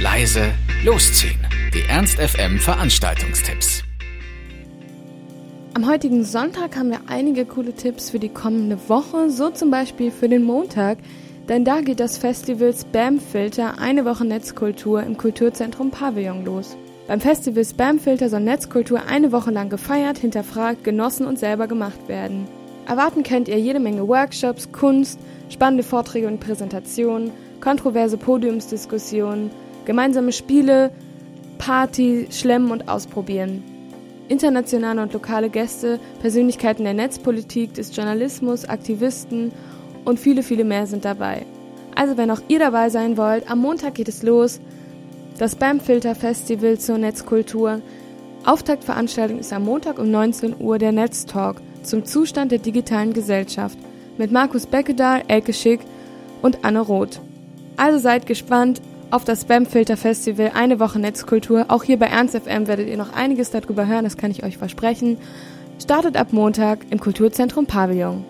leise, losziehen. Die Ernst FM Veranstaltungstipps. Am heutigen Sonntag haben wir einige coole Tipps für die kommende Woche, so zum Beispiel für den Montag, denn da geht das Festival Spamfilter eine Woche Netzkultur im Kulturzentrum Pavillon los. Beim Festival Spamfilter soll Netzkultur eine Woche lang gefeiert, hinterfragt, genossen und selber gemacht werden. Erwarten könnt ihr jede Menge Workshops, Kunst, spannende Vorträge und Präsentationen, kontroverse Podiumsdiskussionen, gemeinsame Spiele, Party, Schlemmen und Ausprobieren. Internationale und lokale Gäste, Persönlichkeiten der Netzpolitik, des Journalismus, Aktivisten und viele, viele mehr sind dabei. Also wenn auch ihr dabei sein wollt, am Montag geht es los. Das Spamfilter Festival zur Netzkultur. Auftaktveranstaltung ist am Montag um 19 Uhr der Netztalk zum Zustand der digitalen Gesellschaft mit Markus Beckedahl, Elke Schick und Anne Roth. Also seid gespannt auf das Spamfilter Festival, eine Woche Netzkultur. Auch hier bei Ernst FM werdet ihr noch einiges darüber hören, das kann ich euch versprechen. Startet ab Montag im Kulturzentrum Pavillon.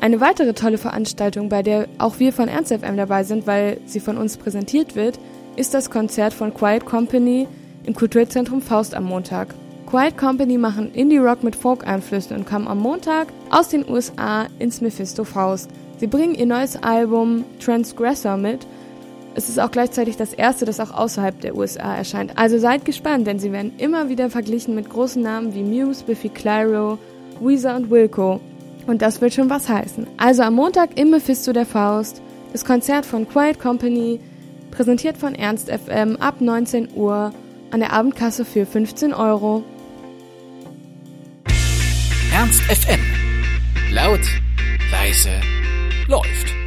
Eine weitere tolle Veranstaltung, bei der auch wir von Ernst FM dabei sind, weil sie von uns präsentiert wird, ist das Konzert von Quiet Company im Kulturzentrum Faust am Montag. Quiet Company machen Indie-Rock mit Folk-Einflüssen und kommen am Montag aus den USA ins Mephisto Faust. Sie bringen ihr neues Album Transgressor mit. Es ist auch gleichzeitig das erste, das auch außerhalb der USA erscheint. Also seid gespannt, denn sie werden immer wieder verglichen mit großen Namen wie Muse, Biffy Clyro, Weezer und Wilco. Und das wird schon was heißen. Also am Montag im Mephisto der Faust, das Konzert von Quiet Company, präsentiert von Ernst FM ab 19 Uhr an der Abendkasse für 15 Euro. Ernst FM. Laut, leise, läuft.